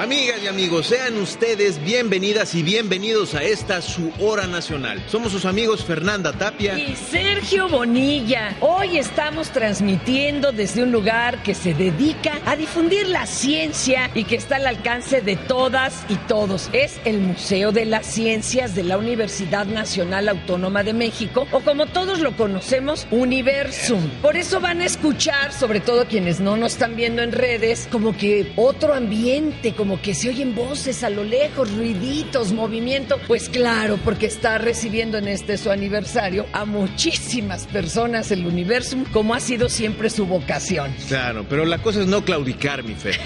Amigas y amigos, sean ustedes bienvenidas y bienvenidos a esta su hora nacional. Somos sus amigos Fernanda Tapia y Sergio Bonilla. Hoy estamos transmitiendo desde un lugar que se dedica a difundir la ciencia y que está al alcance de todas y todos. Es el Museo de las Ciencias de la Universidad Nacional Autónoma de México o como todos lo conocemos, Universum. Por eso van a escuchar, sobre todo quienes no nos están viendo en redes, como que otro ambiente, como como que se oyen voces a lo lejos, ruiditos, movimiento. Pues claro, porque está recibiendo en este su aniversario a muchísimas personas el universo, como ha sido siempre su vocación. Claro, pero la cosa es no claudicar, mi fe.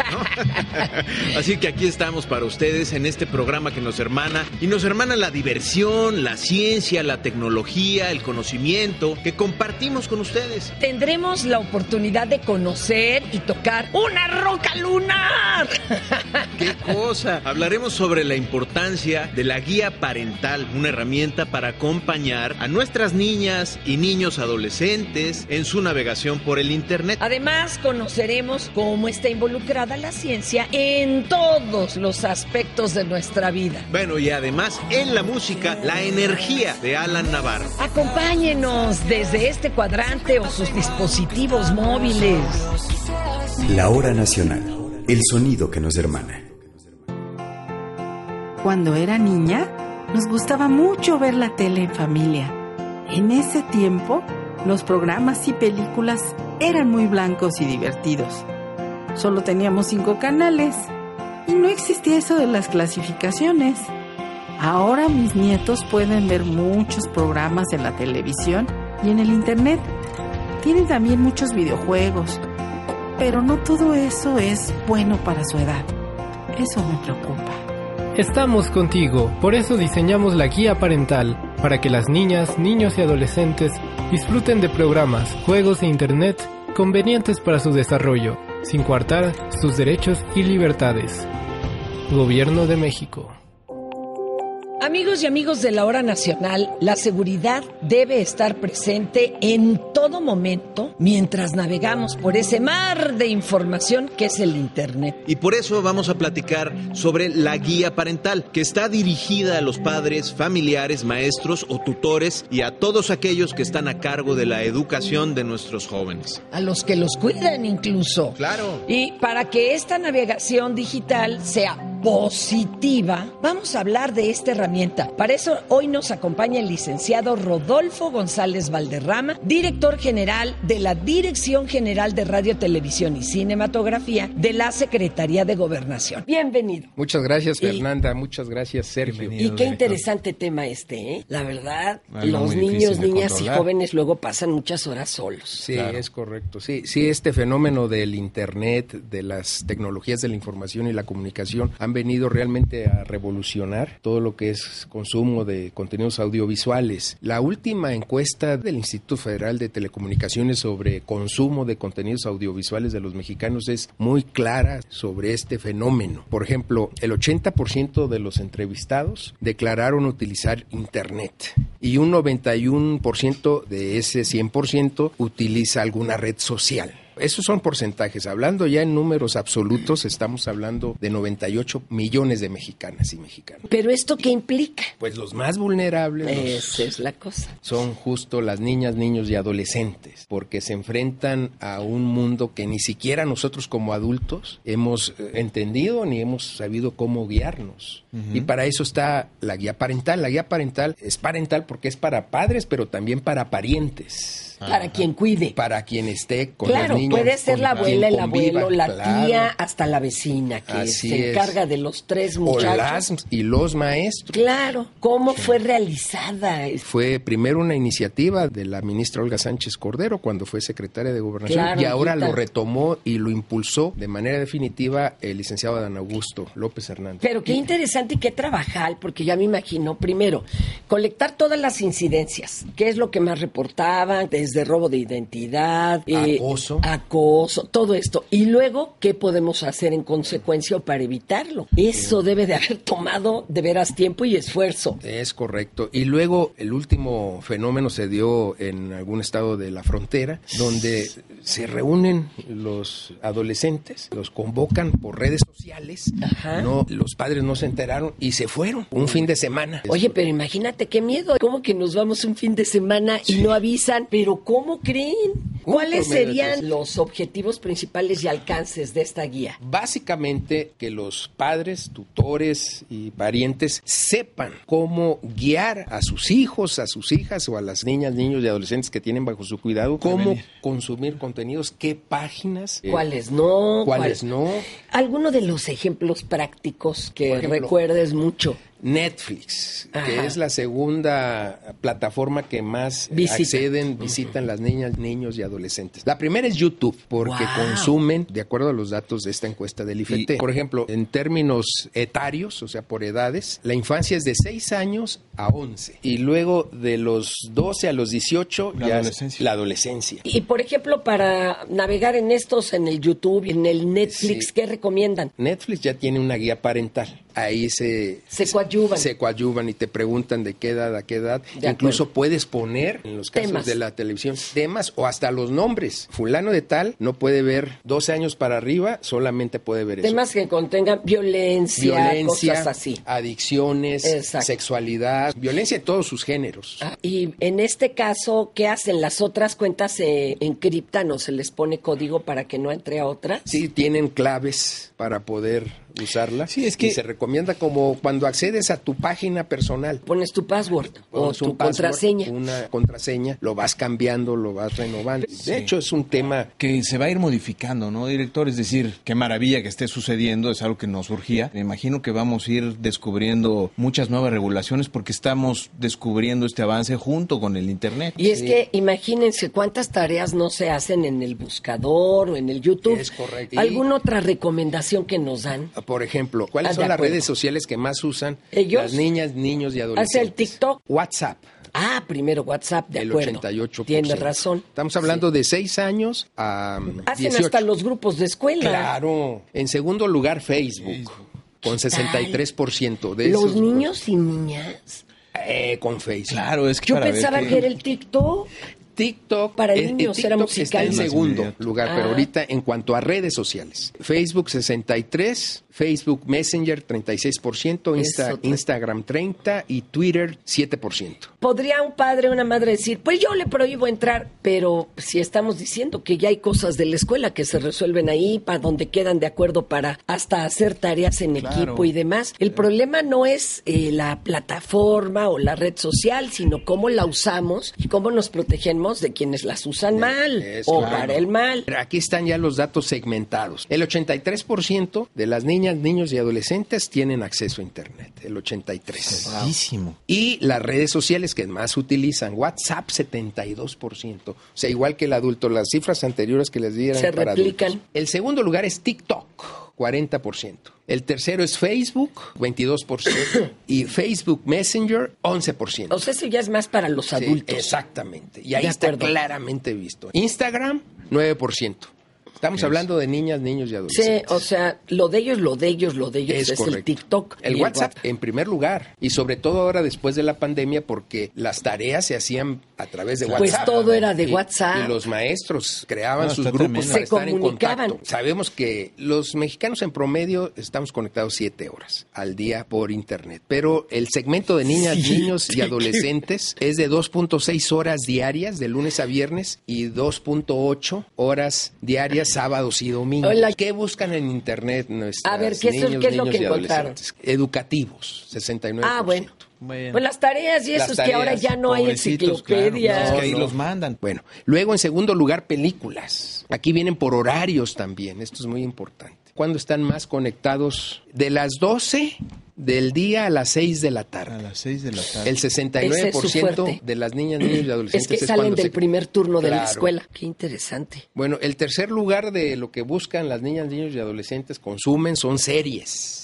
Así que aquí estamos para ustedes en este programa que nos hermana y nos hermana la diversión, la ciencia, la tecnología, el conocimiento que compartimos con ustedes. Tendremos la oportunidad de conocer y tocar una roca lunar. ¡Qué cosa! Hablaremos sobre la importancia de la guía parental, una herramienta para acompañar a nuestras niñas y niños adolescentes en su navegación por el Internet. Además, conoceremos cómo está involucrada la ciencia en todos los aspectos de nuestra vida. Bueno, y además en la música, la energía de Alan Navarro. Acompáñenos desde este cuadrante o sus dispositivos móviles. La hora nacional, el sonido que nos hermana. Cuando era niña, nos gustaba mucho ver la tele en familia. En ese tiempo, los programas y películas eran muy blancos y divertidos. Solo teníamos cinco canales y no existía eso de las clasificaciones. Ahora mis nietos pueden ver muchos programas en la televisión y en el Internet. Tienen también muchos videojuegos, pero no todo eso es bueno para su edad. Eso me preocupa. Estamos contigo, por eso diseñamos la guía parental, para que las niñas, niños y adolescentes disfruten de programas, juegos e internet convenientes para su desarrollo, sin coartar sus derechos y libertades. Gobierno de México. Amigos y amigos de la hora nacional, la seguridad debe estar presente en todo momento mientras navegamos por ese mar de información que es el Internet. Y por eso vamos a platicar sobre la guía parental, que está dirigida a los padres, familiares, maestros o tutores y a todos aquellos que están a cargo de la educación de nuestros jóvenes. A los que los cuidan incluso. Claro. Y para que esta navegación digital sea positiva, vamos a hablar de esta herramienta. Para eso hoy nos acompaña el licenciado Rodolfo González Valderrama, director general de la Dirección General de Radio, Televisión y Cinematografía de la Secretaría de Gobernación. Bienvenido. Muchas gracias, Fernanda. Muchas gracias, Sergio. Y qué interesante tema este, ¿eh? La verdad, los niños, niñas y jóvenes luego pasan muchas horas solos. Sí, es correcto. Sí, sí, este fenómeno del Internet, de las tecnologías de la información y la comunicación han venido realmente a revolucionar todo lo que es consumo de contenidos audiovisuales. La última encuesta del Instituto Federal de Telecomunicaciones sobre consumo de contenidos audiovisuales de los mexicanos es muy clara sobre este fenómeno. Por ejemplo, el 80% de los entrevistados declararon utilizar Internet y un 91% de ese 100% utiliza alguna red social. Esos son porcentajes. Hablando ya en números absolutos, estamos hablando de 98 millones de mexicanas y mexicanos. ¿Pero esto qué implica? Pues los más vulnerables. Esa es la cosa. Son justo las niñas, niños y adolescentes, porque se enfrentan a un mundo que ni siquiera nosotros como adultos hemos eh, entendido ni hemos sabido cómo guiarnos. Y para eso está la guía parental. La guía parental es parental porque es para padres, pero también para parientes. Para quien cuide. Para quien esté con claro, los niños. puede ser la abuela, el abuelo, la tía, hasta la vecina que se encarga de los tres muchachos. O las y los maestros. Claro. ¿Cómo fue realizada? Fue primero una iniciativa de la ministra Olga Sánchez Cordero cuando fue secretaria de Gobernación y ahora lo retomó y lo impulsó de manera definitiva el licenciado Dan Augusto López Hernández. Pero qué interesante y qué trabajar, porque ya me imagino, primero, colectar todas las incidencias, qué es lo que más reportaban, desde desde robo de identidad, eh, Acoso. acoso, todo esto. Y luego, ¿qué podemos hacer en consecuencia para evitarlo? Eso debe de haber tomado de veras tiempo y esfuerzo. Es correcto. Y luego el último fenómeno se dio en algún estado de la frontera, donde se reúnen los adolescentes, los convocan por redes sociales, Ajá. no, los padres no se enteraron y se fueron un fin de semana. Oye, pero imagínate qué miedo. ¿Cómo que nos vamos un fin de semana y no avisan? Pero ¿cómo creen? ¿Cuáles serían los objetivos principales y alcances de esta guía? Básicamente que los padres, tutores y parientes sepan cómo guiar a sus hijos, a sus hijas o a las niñas, niños y adolescentes que tienen bajo su cuidado, cómo consumir contenidos, qué páginas, eh, ¿Cuáles no? cuáles ¿Cuál- no. Alguno de los ejemplos prácticos que ejemplo, recuerdes mucho. Netflix, que es la segunda plataforma que más eh, Visita. acceden, visitan las niñas, niños y adolescentes. La primera es YouTube, porque Wow. consumen, de acuerdo a los datos de esta encuesta del IFT, por ejemplo, en términos etarios, o sea, por edades, la infancia es de 6 años a 11, y luego de los 12 a los 18, La ya es adolescencia. la adolescencia. Y por ejemplo, para navegar en estos, en el YouTube y en el Netflix, Sí. ¿qué recomiendan? Netflix ya tiene una guía parental. Ahí se, Se coadyuvan. Se coadyuvan y te preguntan de qué edad a qué edad. De Incluso acuerdo. puedes poner en los casos Temas. de la televisión temas o hasta los nombres. Fulano de tal no puede ver 12 años para arriba, solamente puede ver eso. Temas que contengan violencia, Violencia, cosas así. adicciones, Exacto. sexualidad, violencia de todos sus géneros. Ah, Y en este caso, ¿qué hacen? ¿Las otras cuentas se encriptan o se les pone código para que no entre a otra? Sí, tienen claves para poder usarla. Sí, es que- Y se recomienda como cuando accedes a tu página personal. Pones tu password o tu un password, contraseña. Una contraseña, lo vas cambiando, lo vas renovando. De hecho, es un tema que se va a ir modificando, ¿no, director? Es decir, qué maravilla que esté sucediendo, es algo que nos surgía. Me imagino que vamos a ir descubriendo muchas nuevas regulaciones porque estamos descubriendo este avance junto con el Internet. Y es que imagínense cuántas tareas no se hacen en el buscador o en el YouTube. Es correcto. Y- ¿Alguna otra recomendación que nos dan? Por ejemplo, ¿cuáles Ah, son las redes sociales que más usan ¿Ellos? las niñas, niños y ¿Hace adolescentes? el TikTok? WhatsApp. Ah, primero WhatsApp, de el acuerdo. 88%. Tiene razón. Estamos hablando de 6 años a um, Hacen 18. hasta los grupos de escuela. Claro. En segundo lugar, Facebook, con 63% de Los esos- niños y niñas. Eh, con Facebook. Claro, es que Yo para ver pensaba que era el TikTok. TikTok Para eh, niños, eh, era TikTok está musical. en segundo lugar, Ah. pero ahorita en cuanto a redes sociales, Facebook 63, Facebook Messenger 36%, Insta- Instagram 30 y Twitter 7%. Podría un padre o una madre decir, pues yo le prohíbo entrar, pero si estamos diciendo que ya hay cosas de la escuela que se resuelven ahí, para donde quedan de acuerdo para hasta hacer tareas en Claro. equipo y demás, el problema no es eh, la plataforma o la red social, sino cómo la usamos y cómo nos protegemos de quienes las usan mal Es o claro. para el mal. Pero Aquí están ya los datos segmentados. El 83% de las niñas, niños y adolescentes tienen acceso a Internet. El 83%. Altísimo. Y las redes sociales que más utilizan, WhatsApp 72%. O sea, igual que el adulto, las cifras anteriores que les dieron Se para replican. adultos. El segundo lugar es TikTok, 40%. El tercero es Facebook, 22%. y Facebook Messenger, 11%. O sea, eso ya es más para los Sí, adultos. exactamente. Y ahí está claramente visto. Instagram, 9%. Estamos hablando de niñas, niños y Sí, adolescentes. o sea, lo de ellos, lo de ellos, lo de ellos es, el. TikTok. El y WhatsApp en primer lugar. Y sobre todo ahora después de la pandemia porque las tareas se hacían a través de Pues WhatsApp. todo era de Y- WhatsApp. Y los maestros creaban No, sus grupos tremendo. para Se estar en comunicaban. contacto. Sabemos que los mexicanos en promedio estamos conectados siete horas al día por internet. Pero el segmento de niñas, niños y adolescentes es de 2.6 horas diarias de lunes a viernes y 2.8 horas diarias sábados y domingos. Hola. ¿Qué buscan en internet nuestras A ver, ¿qué es- niños, qué es lo niños que encontraron? Educativos, 69%. Ah, bueno. Bueno. Pues las tareas y eso es que ahora ya no hay claro. enciclopedias. No, es que ahí No, los mandan. Bueno, luego en segundo lugar, películas. Aquí vienen por horarios también, esto es muy importante. ¿Cuándo están más conectados? De las 12 del día a las 6 de la A tarde. las 6 de la tarde. El Ese es su 69% fuerte. de las niñas, niños y Es adolescentes que salen cuando del se- primer turno de la escuela. Qué interesante. Bueno, el tercer lugar de lo que buscan las niñas, niños y adolescentes consumen son series.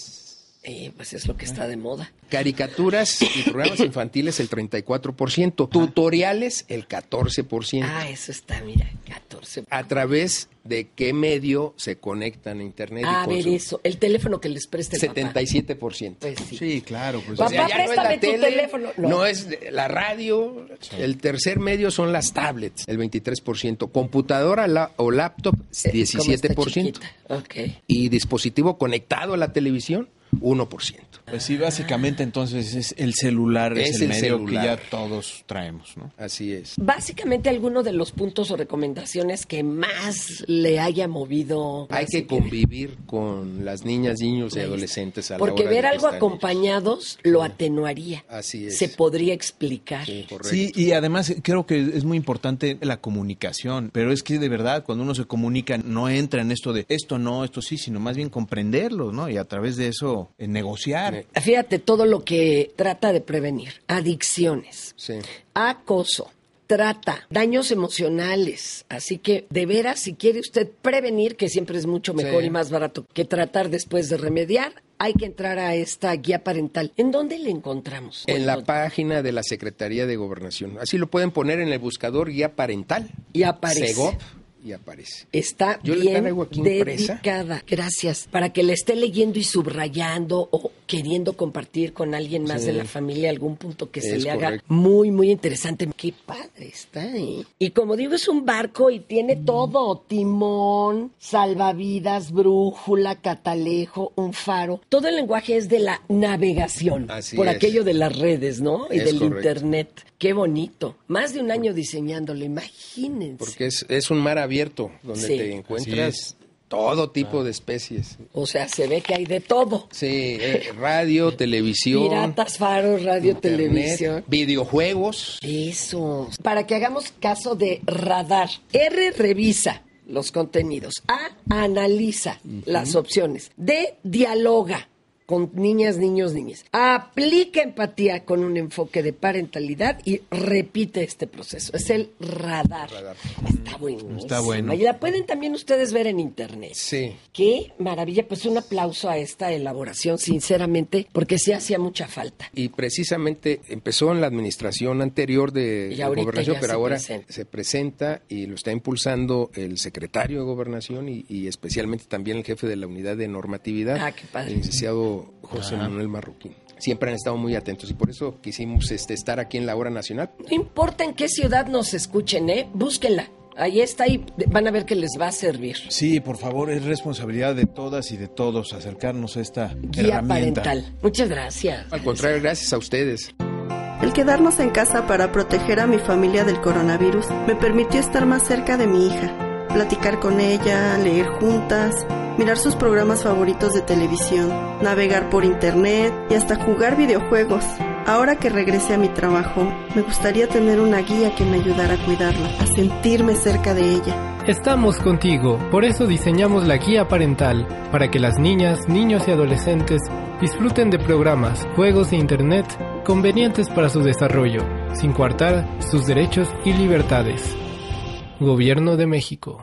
Eh, pues es lo que está de moda. Caricaturas y programas infantiles el 34%, tutoriales el 14%. Ah, eso está, mira, 14. ¿A través de qué medio se conectan a internet? A y ver consumen? eso, el teléfono que les preste el papá. 77%. Pues sí. Sí, claro. Pues, Papá, O sea, ya no es préstame la tu tele, teléfono. No. No. es la radio. El tercer medio son las tablets, el 23%. Computadora la- o laptop, Eh, ¿cómo está 17%. chiquita? Ok. Y dispositivo conectado a la televisión, 1%. pues sí, básicamente entonces es el celular, es, Es el, el medio celular. que ya todos traemos, ¿no? Así es. Básicamente, alguno de los puntos o recomendaciones que más le haya movido. Hay que convivir con las niñas, niños y adolescentes a la Porque hora de ver algo acompañados lo atenuaría. Así es. Se podría explicar. Sí, y además creo que es muy importante la comunicación, pero es que de verdad cuando uno se comunica no entra en esto de esto no, esto sí, sino más bien comprenderlo, ¿no? Y a través de eso eh, negociar. Fíjate todo lo que trata de prevenir. Adicciones, Sí. acoso, trata, daños emocionales. Así que, de veras, si quiere usted prevenir, que siempre es mucho mejor Sí. y más barato que tratar después de remediar, hay que entrar a esta guía parental. ¿En dónde le encontramos? En la página de la Secretaría de Gobernación. Así lo pueden poner en el buscador guía parental. Y aparece. Segov, y aparece. Está Yo bien aquí impresa. dedicada. Gracias. Para que le esté leyendo y subrayando o queriendo compartir con alguien más Sí. de la familia algún punto que se le haga muy, muy interesante. Qué padre está, ¿eh? Y como digo, es un barco y tiene todo. Timón, salvavidas, brújula, catalejo, un faro. Todo el lenguaje es de la navegación. Así por es. aquello de las redes, ¿no? Y Es del correcto. internet. Qué bonito. Más de un año diseñándolo, imagínense. Porque es, es un mar abierto donde Sí. te encuentras todo tipo de especies. O sea, se ve que hay de todo. Sí, eh, radio, televisión. Piratas, faros, radio, internet, televisión. Videojuegos. Eso. Para que hagamos caso de radar. R revisa los contenidos. A analiza las opciones. D dialoga con niñas, niños, niñas. Aplica empatía con un enfoque de parentalidad y repite este proceso. Es el radar. Está bueno. Está bueno. Y la pueden también ustedes ver en internet. Sí. Qué maravilla, pues un aplauso a esta elaboración, sinceramente, porque sí hacía mucha falta. Y precisamente empezó en la administración anterior de, gobernación, ya pero se ahora presenta. se presenta y lo está impulsando el secretario de gobernación y, y especialmente también el jefe de la unidad de normatividad, Ah, qué padre. el licenciado José Manuel Marroquín. Siempre han estado muy atentos y por eso quisimos este, estar aquí en la hora nacional. No importa en qué ciudad nos escuchen, ¿eh? Búsquenla. Ahí está y van a ver que les va a servir. Sí, por favor, es responsabilidad de todas y de todos acercarnos a esta Guía herramienta. parental. Muchas gracias. Al contrario, gracias a ustedes. El quedarnos en casa para proteger a mi familia del coronavirus me permitió estar más cerca de mi hija, platicar con ella, leer juntas, mirar sus programas favoritos de televisión, navegar por internet y hasta jugar videojuegos. Ahora que regrese a mi trabajo, me gustaría tener una guía que me ayudara a cuidarla, a sentirme cerca de ella. Estamos contigo, por eso diseñamos la guía parental, para que las niñas, niños y adolescentes disfruten de programas, juegos e internet convenientes para su desarrollo, sin coartar sus derechos y libertades. Gobierno de México.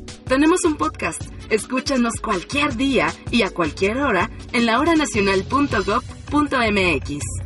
Tenemos un podcast. Escúchanos cualquier día y a cualquier hora en lahoranacional.gov.mx.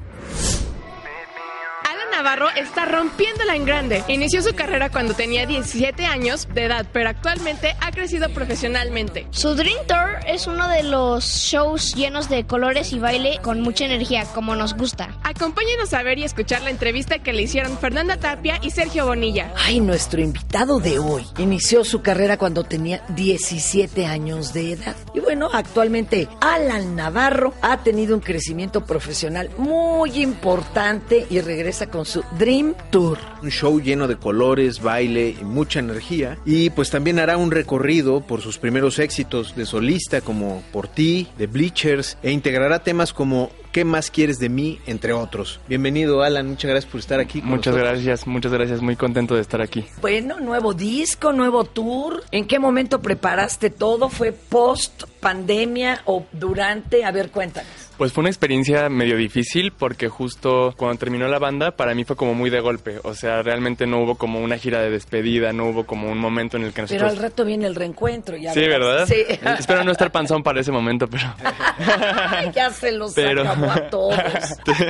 Alan Navarro está rompiéndola en grande. Inició su carrera cuando tenía 17 años de edad, pero actualmente ha crecido profesionalmente. Su Dream Tour es uno de los shows llenos de colores y baile con mucha energía, como nos gusta. Acompáñenos a ver y escuchar la entrevista que le hicieron Fernanda Tapia y Sergio Bonilla. Ay, nuestro invitado de hoy inició su carrera cuando tenía 17 años de edad. Y bueno, actualmente Alan Navarro ha tenido un crecimiento profesional muy importante y regresa con su su Dream Tour. Un show lleno de colores, baile y mucha energía. Y pues también hará un recorrido por sus primeros éxitos de solista como Por ti, de Bleachers, e integrará temas como ¿Qué más quieres de mí? entre otros. Bienvenido Alan, muchas gracias por estar aquí. muchas gracias, muchas gracias, muy contento de estar aquí. Bueno, nuevo disco, nuevo tour. ¿En qué momento preparaste todo? ¿Fue post pandemia o durante? A ver, cuéntanos. Pues fue una experiencia medio difícil porque justo cuando terminó la banda para mí fue como muy de golpe. O sea, realmente no hubo como una gira de despedida, no hubo como un momento en el que nosotros... Pero al rato viene el reencuentro. Ya sí, ¿verdad? Sí. Espero no estar panzón para ese momento, pero... ya se los pero... acabó a todos.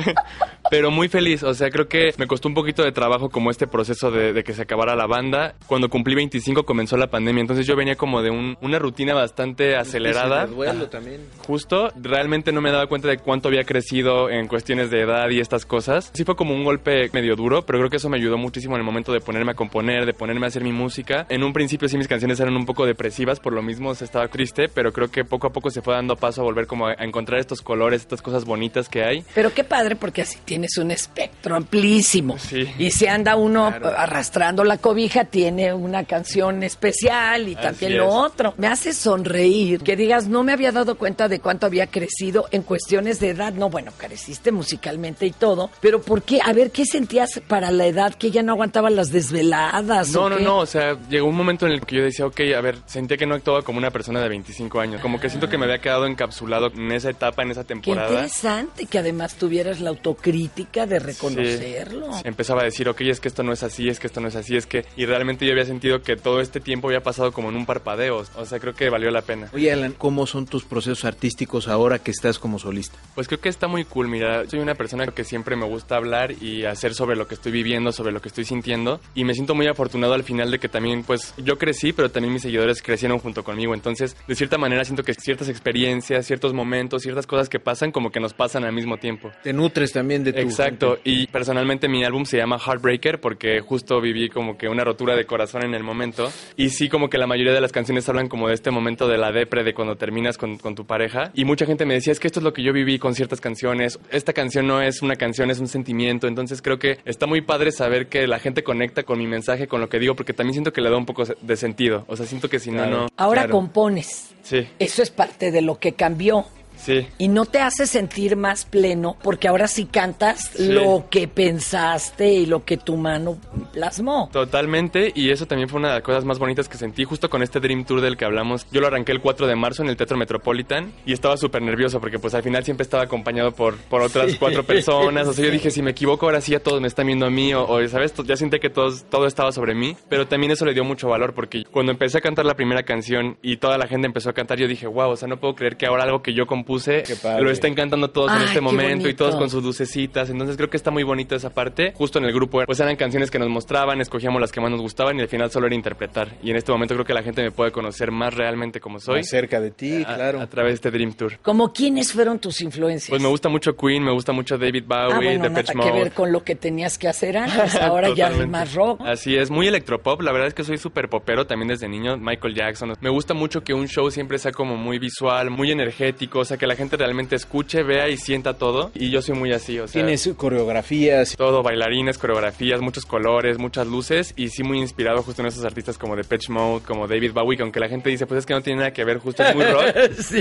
pero muy feliz. O sea, creo que me costó un poquito de trabajo como este proceso de, que se acabara la banda. Cuando cumplí 25 comenzó la pandemia, entonces yo venía como de una rutina bastante acelerada. duelo también. Justo, realmente no me daba cuenta de cuánto había crecido en cuestiones de edad y estas cosas. Sí fue como un golpe medio duro, pero creo que eso me ayudó muchísimo en el momento de ponerme a componer, de ponerme a hacer mi música. En un principio sí mis canciones eran un poco depresivas, por lo mismo se estaba triste, pero creo que poco a poco se fue dando paso a volver como a encontrar estos colores, estas cosas bonitas que hay. Pero qué padre porque así tienes un espectro amplísimo. Sí. Y si anda uno arrastrando la cobija, tiene una canción especial y también lo otro. Me hace sonreír que digas, no me había dado cuenta de cuánto había crecido en cuestión de edad, no, bueno, careciste musicalmente y todo, pero ¿por qué? A ver, ¿qué sentías para la edad que ya no aguantaba las desveladas? No, no, no, o sea, llegó un momento en el que yo decía, ok, a ver, sentía que no actuaba como una persona de 25 años, como que siento que me había quedado encapsulado en esa etapa, en esa temporada. Qué interesante que además tuvieras la autocrítica de reconocerlo. Empezaba a decir, ok, es que esto no es así, es que esto no es así, es que, y realmente yo había sentido que todo este tiempo había pasado como en un parpadeo, o sea, creo que valió la pena. Oye, Alan, ¿cómo son tus procesos artísticos ahora que estás como solista? Pues creo que está muy cool, mira, soy una persona que siempre me gusta hablar y hacer sobre lo que estoy viviendo, sobre lo que estoy sintiendo y me siento muy afortunado al final de que también pues yo crecí, pero también mis seguidores crecieron junto conmigo, entonces de cierta manera siento que ciertas experiencias, ciertos momentos, ciertas cosas que pasan como que nos pasan al mismo tiempo. Te nutres también de Exacto, y personalmente mi álbum se llama Heartbreaker porque justo viví como que una rotura de corazón en el momento y sí como que la mayoría de las canciones hablan como de este momento de la depre de cuando terminas con, con tu pareja y mucha gente me decía es que esto es lo que yo viví con ciertas canciones. Esta canción no es una canción, es un sentimiento. Entonces creo que está muy padre saber que la gente conecta con mi mensaje, con lo que digo, porque también siento que le da un poco de sentido. O sea, siento que si no, no. Ahora compones. Sí. Eso es parte de lo que cambió. Sí. Y no te hace sentir más pleno porque ahora sí cantas lo que pensaste y lo que tu mano plasmó. Totalmente, y eso también fue una de las cosas más bonitas que sentí justo con este Dream Tour del que hablamos. Yo lo arranqué el 4 de marzo en el Teatro Metropolitan y estaba súper nervioso porque pues al final siempre estaba acompañado por, por otras cuatro personas. O sea, yo dije, si me equivoco ahora sí ya todos me están viendo a mí o, ¿sabes? Ya sentí que todos, todo estaba sobre mí, pero también eso le dio mucho valor porque cuando empecé a cantar la primera canción y toda la gente empezó a cantar, yo dije, wow, o sea, no puedo creer que ahora algo que yo compuse lo está encantando todos en este momento y todos con sus lucecitas. Entonces creo que está muy bonito esa parte. Justo en el grupo, pues eran canciones que nos mostraban, escogíamos las que más nos gustaban y al final solo era interpretar. Y en este momento creo que la gente me puede conocer más realmente como soy. Más cerca de ti, claro. A través de este Dream Tour. ¿Como quiénes fueron tus influencias? Pues me gusta mucho Queen, me gusta mucho David Bowie, ah, bueno, Depeche nada que ver con lo que tenías que hacer antes. Ahora ya es más rock. Así es, muy electropop. La verdad es que soy súper popero también desde niño. Michael Jackson. Me gusta mucho que un show siempre sea como muy visual, muy energético. O sea, que la gente realmente escuche, vea y sienta todo. Y yo soy muy así, o sea. Tienes coreografías. Todo, bailarines, coreografías, muchos colores, muchas luces. Y sí muy inspirado justo en esos artistas como Depeche Mode, como David Bowie, que aunque la gente dice, pues es que no tiene nada que ver, justo es muy rock.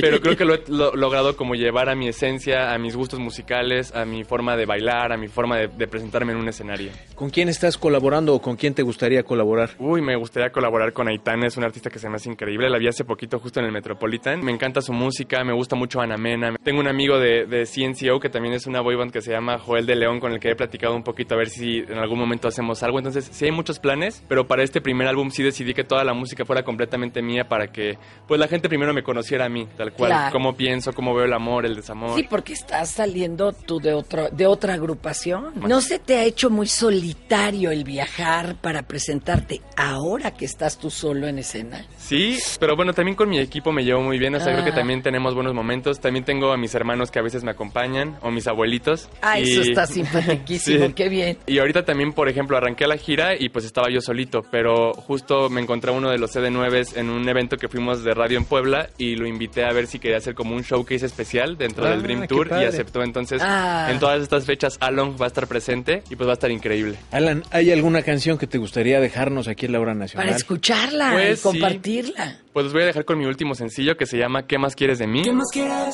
Pero creo que lo he logrado como llevar a mi esencia, a mis gustos musicales, a mi forma de bailar, a mi forma de, de presentarme en un escenario. ¿Con quién estás colaborando o con quién te gustaría colaborar? Uy, me gustaría colaborar con Aitana, es un artista que se me hace increíble. La vi hace poquito justo en el Metropolitan. Me encanta su música, me gusta mucho Ana Mena. Tengo un amigo de, de CNCO que también es una boyband que se llama Joel de León, con el que he platicado un poquito a ver si en algún momento hacemos algo. Entonces, sí hay muchos planes, pero para este primer álbum sí decidí que toda la música fuera completamente mía para que pues la gente primero me conociera a mí, tal cual, Claro. cómo pienso, cómo veo el amor, el desamor. Sí, porque estás saliendo tú de otro, de otra agrupación. ¿No se te ha hecho muy solitario el viajar para presentarte ahora que estás tú solo en escena? Sí, pero bueno, también con mi equipo me llevo muy bien, o sea, Ah. creo que también tenemos buenos momentos También tengo a mis hermanos que a veces me acompañan o mis abuelitos. Ah, eso está simpaticísimo, Sí. qué bien. Y ahorita también, por ejemplo, arranqué la gira y pues estaba yo solito, pero justo me encontré a uno de los CD9 en un evento que fuimos de radio en Puebla y lo invité a ver si quería hacer como un showcase especial dentro Ah, del Dream qué Tour y aceptó. Entonces, Ah. en todas estas fechas, Along va a estar presente y pues va a estar increíble. Alan, ¿hay alguna canción que te gustaría dejarnos aquí en la hora nacional? Para escucharla Pues y sí. compartirla. Pues los voy a dejar con mi último sencillo que se llama ¿Qué más quieres de mí?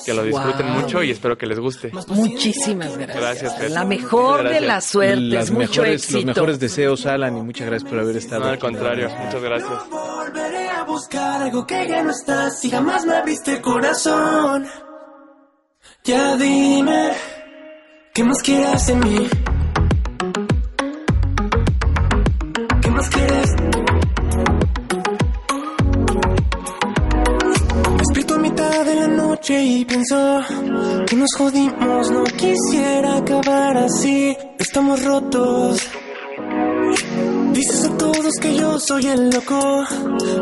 Que lo disfruten Wow. mucho y espero que les guste. Muchísimas gracias. Gracias. La mejor Muchas de las gracias. suertes, Las mucho mejores, éxito. los mejores deseos, Alan, y muchas gracias por haber estado No, al en contrario, muchas gracias. Volveré a buscar algo que ya no está Si jamás me abriste el corazón Ya dime ¿Qué más quieres de mí? Y pienso que nos jodimos, no quisiera acabar así, estamos rotos. Dices a todos que yo soy el loco,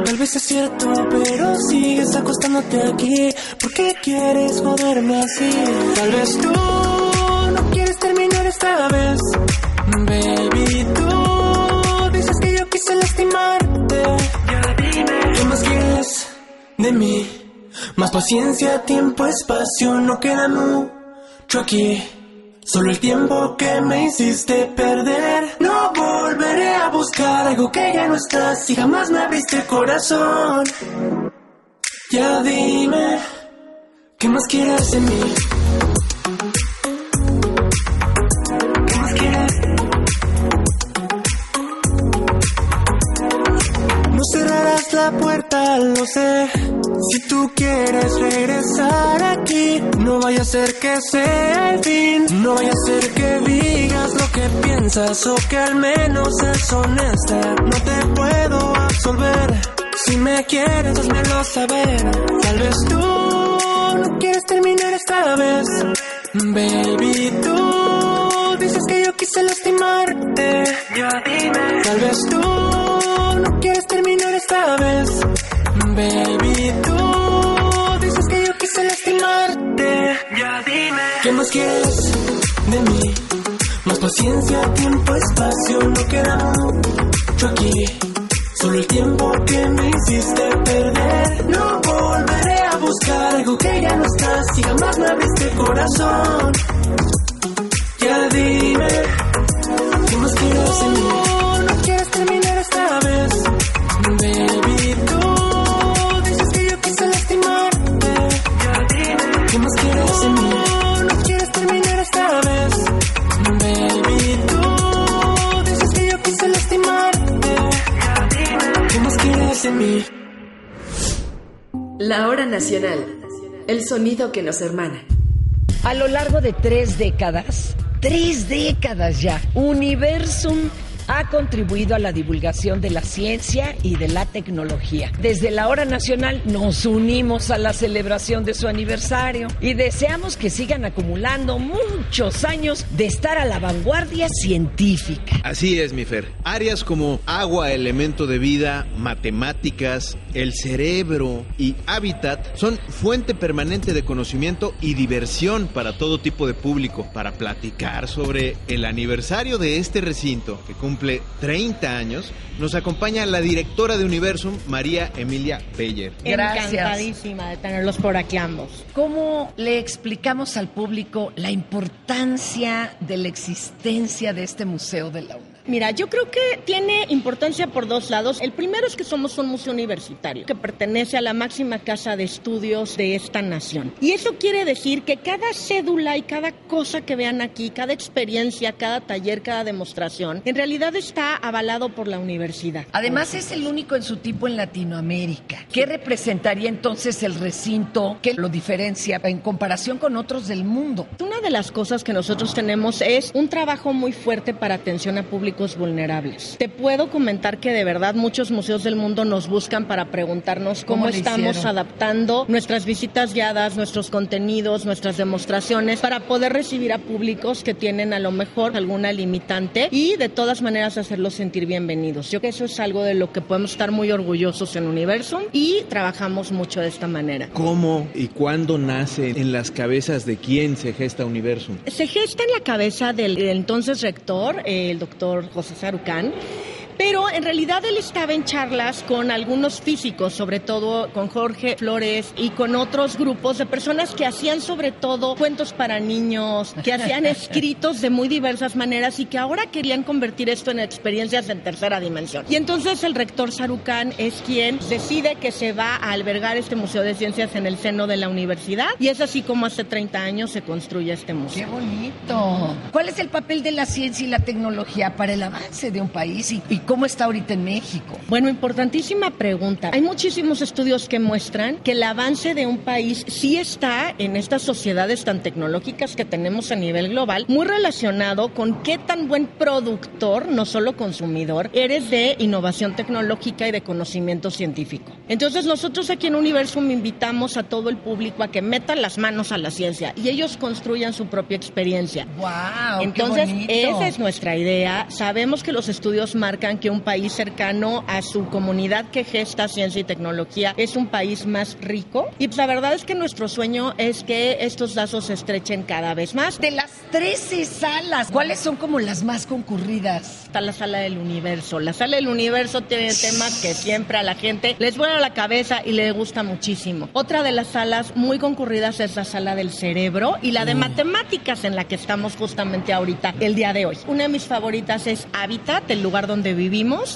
tal vez es cierto, pero sigues acostándote aquí, ¿por qué quieres joderme así? Tal vez tú no quieres terminar esta vez, baby, tú dices que yo quise lastimarte, ¿qué más quieres de mí? Más paciencia, tiempo, espacio, no queda mucho aquí. Solo el tiempo que me hiciste perder. No volveré a buscar algo que ya no está. Si jamás me abriste el corazón. Ya dime, ¿qué más quieres de mí? La puerta, lo sé. Si tú quieres regresar aquí, no vaya a ser que sea el fin. No vaya a ser que digas lo que piensas o que al menos es honesta. No te puedo absolver. Si me quieres, házmelo saber. Tal vez tú no quieres terminar esta vez. Baby, tú dices que yo quise lastimarte. Ya dime. Tal vez tú no quieres terminar esta vez. Baby, tú dices que yo quise lastimarte. Ya dime. ¿Qué más quieres de mí? Más paciencia, tiempo, espacio, no queda mucho aquí. Solo el tiempo que me hiciste perder. No volveré a buscar algo que ya no está. Si jamás me abriste el corazón. Ya dime. ¿Qué más quieres de mí? La hora nacional. El sonido que nos hermana. A lo largo de tres décadas, tres décadas ya, Universum ha contribuido a la divulgación de la ciencia y de la tecnología. Desde la hora nacional nos unimos a la celebración de su aniversario y deseamos que sigan acumulando muchos años de estar a la vanguardia científica. Así es, mi Fer. Áreas como agua, elemento de vida, matemáticas, el cerebro y hábitat son fuente permanente de conocimiento y diversión para todo tipo de público. Para platicar sobre el aniversario de este recinto, que cumple 30 años, nos acompaña la directora de Universum, María Emilia Beyer. Gracias. Encantadísima de tenerlos por aquí ambos. ¿Cómo le explicamos al público la importancia de la existencia de este museo de la? Mira, yo creo que tiene importancia por dos lados. El primero es que somos un museo universitario que pertenece a la máxima casa de estudios de esta nación. Y eso quiere decir que cada cédula y cada cosa que vean aquí, cada experiencia, cada taller, cada demostración, en realidad está avalado por la universidad. Además es el único en su tipo en Latinoamérica. ¿Qué representaría entonces el recinto que lo diferencia en comparación con otros del mundo? Una de las cosas que nosotros tenemos es un trabajo muy fuerte para atención a público vulnerables. Te puedo comentar que de verdad muchos museos del mundo nos buscan para preguntarnos cómo, ¿Cómo le estamos hicieron? adaptando nuestras visitas guiadas, nuestros contenidos, nuestras demostraciones para poder recibir a públicos que tienen a lo mejor alguna limitante y de todas maneras hacerlos sentir bienvenidos. Yo creo que eso es algo de lo que podemos estar muy orgullosos en Universum y trabajamos mucho de esta manera. ¿Cómo y cuándo nace en las cabezas de quién se gesta Universum? Se gesta en la cabeza del entonces rector, el doctor José Sarucán. Pero en realidad él estaba en charlas con algunos físicos, sobre todo con Jorge Flores y con otros grupos de personas que hacían sobre todo cuentos para niños, que hacían escritos de muy diversas maneras y que ahora querían convertir esto en experiencias en tercera dimensión. Y entonces el rector Sarucán es quien decide que se va a albergar este Museo de Ciencias en el seno de la universidad y es así como hace 30 años se construye este museo. ¡Qué bonito! ¿Cuál es el papel de la ciencia y la tecnología para el avance de un país y, y cómo está ahorita en México? Bueno, importantísima pregunta. Hay muchísimos estudios que muestran que el avance de un país sí está en estas sociedades tan tecnológicas que tenemos a nivel global, muy relacionado con qué tan buen productor, no solo consumidor, eres de innovación tecnológica y de conocimiento científico. Entonces nosotros aquí en Universum invitamos a todo el público a que metan las manos a la ciencia y ellos construyan su propia experiencia. ¡Wow! Entonces, qué esa es nuestra idea. Sabemos que los estudios marcan que un país cercano a su comunidad que gesta ciencia y tecnología es un país más rico. Y pues, la verdad es que nuestro sueño es que estos lazos se estrechen cada vez más. De las 13 salas, ¿cuáles son como las más concurridas? Está la sala del universo. La sala del universo tiene temas que siempre a la gente les vuela la cabeza y le gusta muchísimo. Otra de las salas muy concurridas es la sala del cerebro y la de matemáticas en la que estamos justamente ahorita, el día de hoy. Una de mis favoritas es Hábitat, el lugar donde vivimos,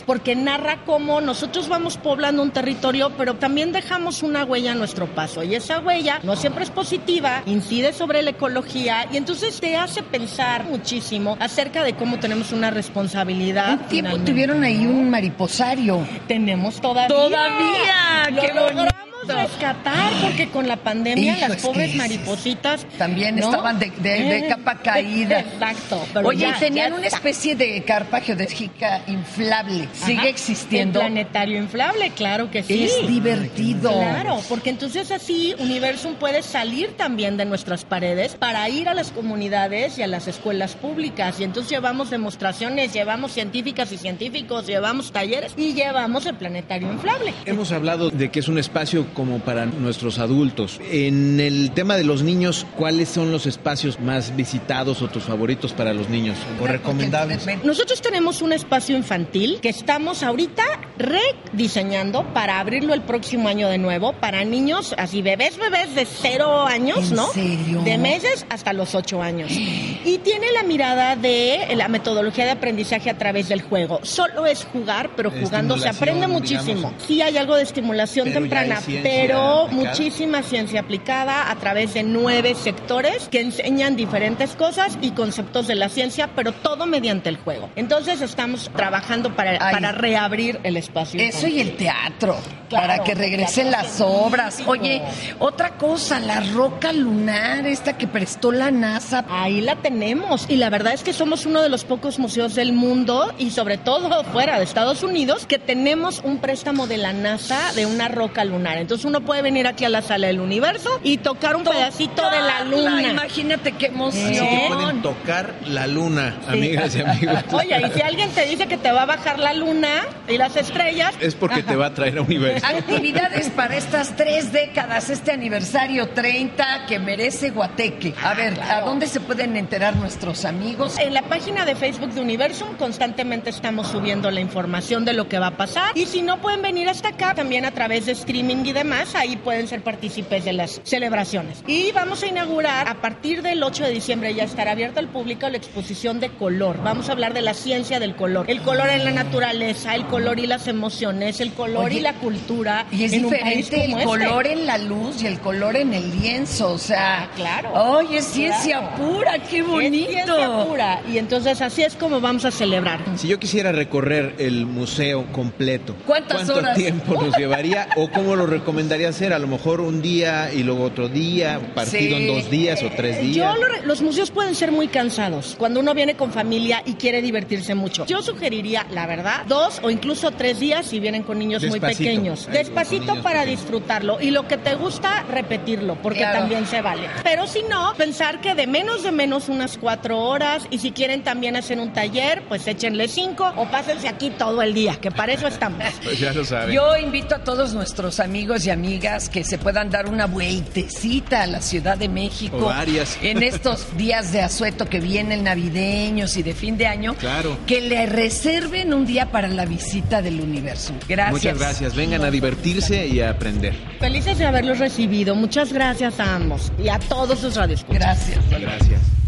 porque narra cómo nosotros vamos poblando un territorio, pero también dejamos una huella a nuestro paso. Y esa huella no siempre es positiva, incide sobre la ecología y entonces te hace pensar muchísimo acerca de cómo tenemos una responsabilidad. Un tiempo finalmente. tuvieron ahí un mariposario. Tenemos todavía. ¡Todavía! Lo ¡Qué bonito! logramos rescatar porque con la pandemia Hijo, las es pobres maripositas También ¿no? estaban de, de- de capa caída. Exacto. pero Oye, ya, y tenían ya una especie de carpa geodésica inflable. ¿Sigue Ajá. existiendo? El planetario inflable, claro que sí. Es divertido. Claro, porque entonces así Universum puede salir también de nuestras paredes para ir a las comunidades y a las escuelas públicas. Y entonces llevamos demostraciones, llevamos científicas y científicos, llevamos talleres y llevamos el planetario inflable. Hemos hablado de que es un espacio como para nuestros adultos. En el tema de los niños, ¿cuáles son los espacios más visitados o tus favoritos para los niños o recomendables? Nosotros tenemos un espacio infantil que estamos ahorita rediseñando para abrirlo el próximo año de nuevo para niños, así bebés, bebés de cero años, ¿En ¿no? serio? De meses hasta los ocho años. Y tiene la mirada de la metodología de aprendizaje a través del juego. Solo es jugar, pero jugando se aprende muchísimo. digamos. Sí hay algo de estimulación Pero ya temprana, pero aplicada. muchísima ciencia aplicada a través de nueve sectores que enseñan diferentes cosas y conceptos de la ciencia, pero todo mediante el juego. Entonces estamos trabajando para, para reabrir el espacio. Eso y el teatro, Claro, para que regresen las obras. Oye, otra cosa, la roca lunar, esta que prestó la NASA. Ahí la tenemos. Y la verdad es que somos uno de los pocos museos del mundo y sobre todo fuera de Estados Unidos que tenemos un préstamo de la NASA de una roca lunar. Entonces uno puede venir aquí a la sala del universo y tocar un pedacito de la luna. Imagínate qué emoción. Así que pueden tocar la luna, amigas y amigos. Oye, y si alguien te dice que te va a bajar la luna y las estrellas, Es porque te va a traer a Universo. Actividades para estas tres décadas, este aniversario 30 que merece Guateque. A ver, ¿a dónde se pueden enterar nuestros amigos? En la página de Facebook de Universum constantemente estamos subiendo la información de lo que va a pasar. Y si no pueden venir hasta acá, también a través de streaming y demás, ahí pueden ser partícipes de las celebraciones. Y vamos a inaugurar a partir del 8 de diciembre, ya estará abierta al público la exposición de color. Vamos a hablar de la ciencia del color. El color en la naturaleza, el color y la las emociones, el color Oye, y la cultura. Y es en un país diferente el este. color en la luz y el color en el lienzo, o sea, claro. Oye, es ciencia Claro. pura, qué Es bonito. ciencia pura. Y entonces así es como vamos a celebrar. Si yo quisiera recorrer el museo completo, ¿Cuántas ¿cuánto horas? tiempo nos llevaría o cómo lo recomendaría hacer? A lo mejor un día y luego otro día, partido Sí. en dos días o tres días. Yo lo re- los museos pueden ser muy cansados cuando uno viene con familia y quiere divertirse mucho. Yo sugeriría, la verdad, dos o incluso tres días si vienen con niños muy pequeños. Ay, Despacito niños para pequeños. disfrutarlo. Y lo que te gusta, repetirlo, porque Claro. también se vale. Pero si no, pensar que de menos de menos unas cuatro horas y si quieren también hacer un taller, pues échenle cinco o pásense aquí todo el día, que para eso estamos. Pues ya lo saben. Yo invito a todos nuestros amigos y amigas que se puedan dar una vueltecita a la Ciudad de México. O varias. En estos días de asueto que vienen navideños y de fin de año. Claro. Que le reserven un día para la visita del universo. Gracias. Muchas gracias. Vengan a divertirse y a aprender. Felices de haberlos recibido. Muchas gracias a ambos y a todos sus radioescuchas. Gracias. Gracias.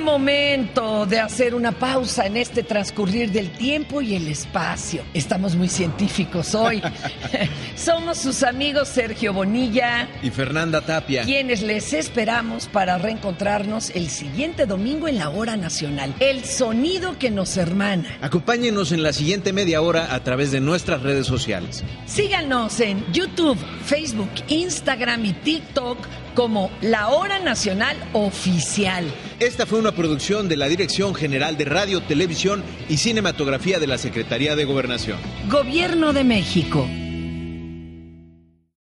Momento de hacer una pausa en este transcurrir del tiempo y el espacio. Estamos muy científicos hoy. Somos sus amigos Sergio Bonilla, Y Fernanda Tapia. quienes les esperamos para reencontrarnos el siguiente domingo en la hora nacional. El sonido que nos hermana. Acompáñenos en la siguiente media hora a través de nuestras redes sociales. Síganos en YouTube, Facebook, Instagram y TikTok como La Hora Nacional Oficial. Esta fue una producción de la Dirección General de Radio, Televisión y Cinematografía de la Secretaría de Gobernación. Gobierno de México.